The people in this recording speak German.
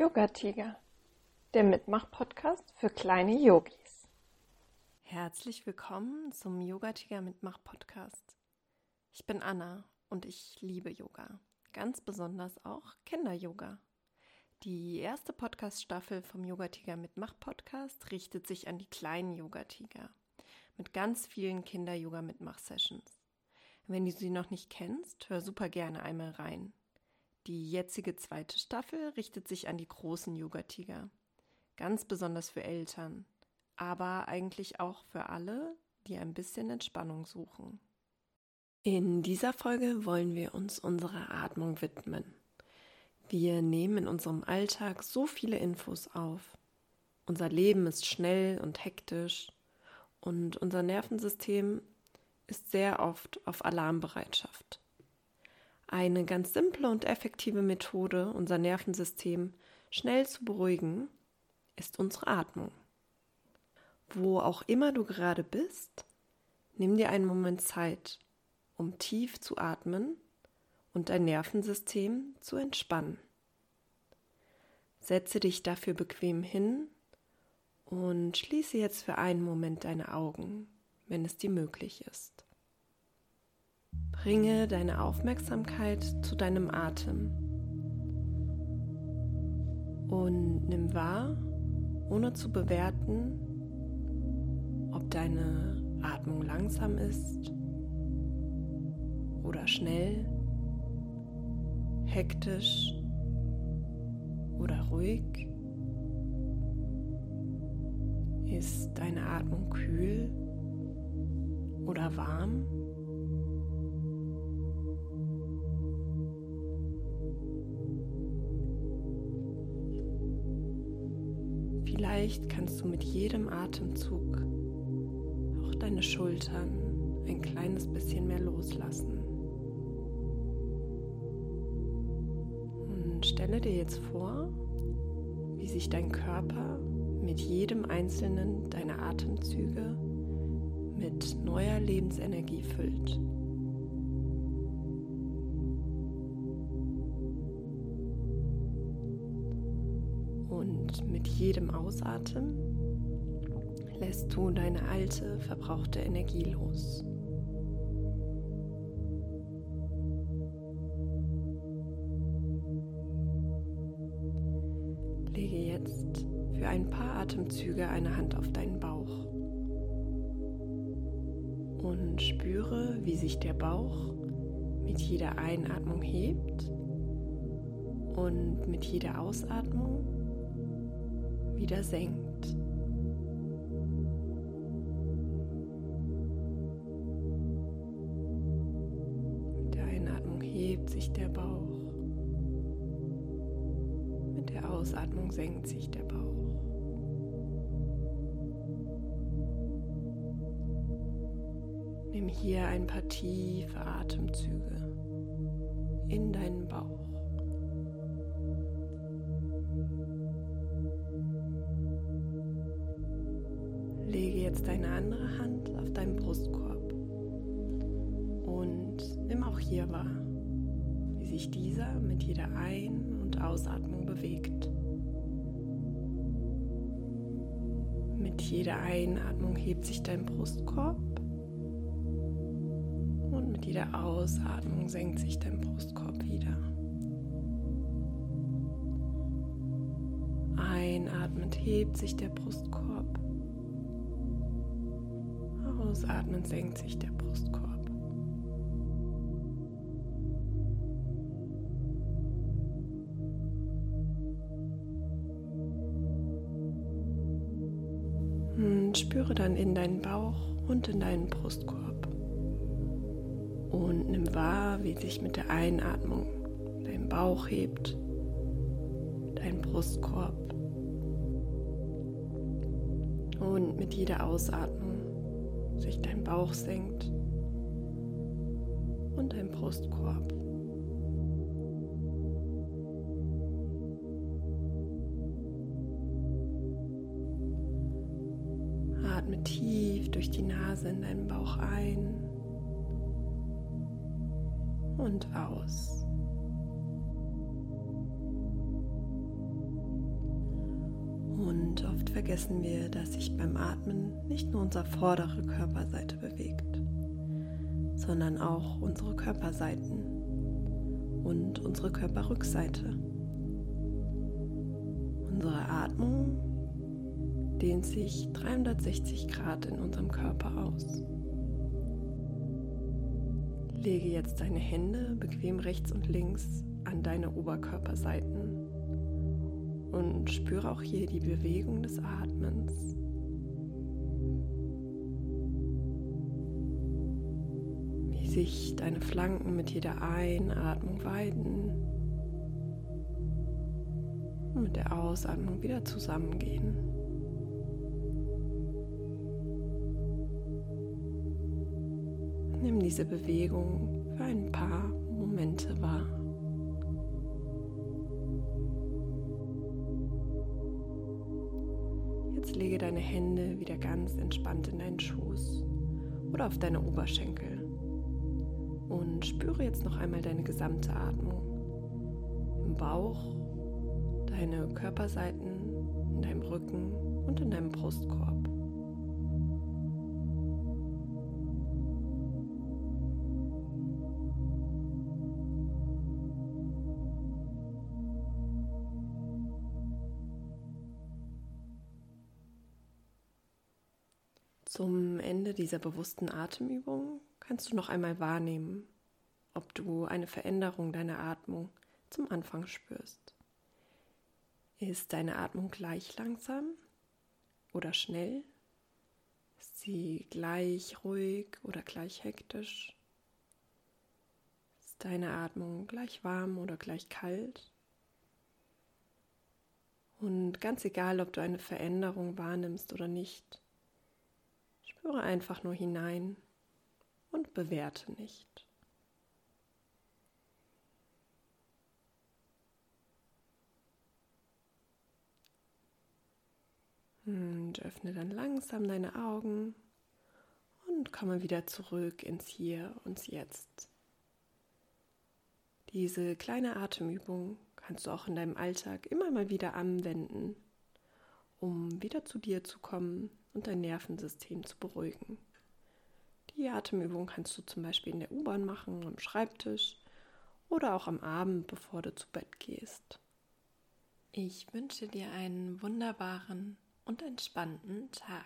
Yoga Tiger, der Mitmach-Podcast für kleine Yogis. Herzlich willkommen zum Yoga Tiger Mitmach-Podcast. Ich bin Anna und ich liebe Yoga, ganz besonders auch Kinder-Yoga. Die erste Podcast-Staffel vom Yoga Tiger Mitmach-Podcast richtet sich an die kleinen Yoga Tiger mit ganz vielen Kinder-Yoga-Mitmach-Sessions. Wenn du sie noch nicht kennst, hör super gerne einmal rein. Die jetzige zweite Staffel richtet sich an die großen Yoga-Tiger. Ganz besonders für Eltern, aber eigentlich auch für alle, die ein bisschen Entspannung suchen. In dieser Folge wollen wir uns unserer Atmung widmen. Wir nehmen in unserem Alltag so viele Infos auf. Unser Leben ist schnell und hektisch und unser Nervensystem ist sehr oft auf Alarmbereitschaft. Eine ganz simple und effektive Methode, unser Nervensystem schnell zu beruhigen, ist unsere Atmung. Wo auch immer du gerade bist, nimm dir einen Moment Zeit, um tief zu atmen und dein Nervensystem zu entspannen. Setze dich dafür bequem hin und schließe jetzt für einen Moment deine Augen, wenn es dir möglich ist. Bringe deine Aufmerksamkeit zu deinem Atem und nimm wahr, ohne zu bewerten, ob deine Atmung langsam ist oder schnell, hektisch oder ruhig. Ist deine Atmung kühl oder warm? Vielleicht kannst du mit jedem Atemzug auch deine Schultern ein kleines bisschen mehr loslassen. Und stelle dir jetzt vor, wie sich dein Körper mit jedem einzelnen deiner Atemzüge mit neuer Lebensenergie füllt. Mit jedem Ausatmen lässt du deine alte, verbrauchte Energie los. Lege jetzt für ein paar Atemzüge eine Hand auf deinen Bauch und spüre, wie sich der Bauch mit jeder Einatmung hebt und mit jeder Ausatmung wieder senkt. Mit der Einatmung hebt sich der Bauch. Mit der Ausatmung senkt sich der Bauch. Nimm hier ein paar tiefe Atemzüge in deinen Bauch. Jetzt deine andere Hand auf deinen Brustkorb und nimm auch hier wahr, wie sich dieser mit jeder Ein- und Ausatmung bewegt. Mit jeder Einatmung hebt sich dein Brustkorb und mit jeder Ausatmung senkt sich dein Brustkorb wieder. Einatmend hebt sich der Brustkorb. Ausatmen senkt sich der Brustkorb. Und spüre dann in deinen Bauch und in deinen Brustkorb. Und nimm wahr, wie sich mit der Einatmung dein Bauch hebt, dein Brustkorb. Und mit jeder Ausatmung sich dein Bauch senkt und dein Brustkorb. Atme tief durch die Nase in deinen Bauch ein und aus. Vergessen wir, dass sich beim Atmen nicht nur unsere vordere Körperseite bewegt, sondern auch unsere Körperseiten und unsere Körperrückseite. Unsere Atmung dehnt sich 360 Grad in unserem Körper aus. Lege jetzt deine Hände bequem rechts und links an deine Oberkörperseiten und spüre auch hier die Bewegung des Atmens. Wie sich deine Flanken mit jeder Einatmung weiten und mit der Ausatmung wieder zusammengehen. Nimm diese Bewegung für ein paar Momente wahr. Hände wieder ganz entspannt in deinen Schoß oder auf deine Oberschenkel und spüre jetzt noch einmal deine gesamte Atmung im Bauch, deine Körperseiten, in deinem Rücken und in deinem Brustkorb. Zum Ende dieser bewussten Atemübung kannst du noch einmal wahrnehmen, ob du eine Veränderung deiner Atmung zum Anfang spürst. Ist deine Atmung gleich langsam oder schnell? Ist sie gleich ruhig oder gleich hektisch? Ist deine Atmung gleich warm oder gleich kalt? Und ganz egal, ob du eine Veränderung wahrnimmst oder nicht, Spüre einfach nur hinein und bewerte nicht. Und öffne dann langsam deine Augen und komme wieder zurück ins Hier und Jetzt. Diese kleine Atemübung kannst du auch in deinem Alltag immer mal wieder anwenden, um wieder zu dir zu kommen und dein Nervensystem zu beruhigen. Die Atemübung kannst du zum Beispiel in der U-Bahn machen, am Schreibtisch oder auch am Abend, bevor du zu Bett gehst. Ich wünsche dir einen wunderbaren und entspannten Tag.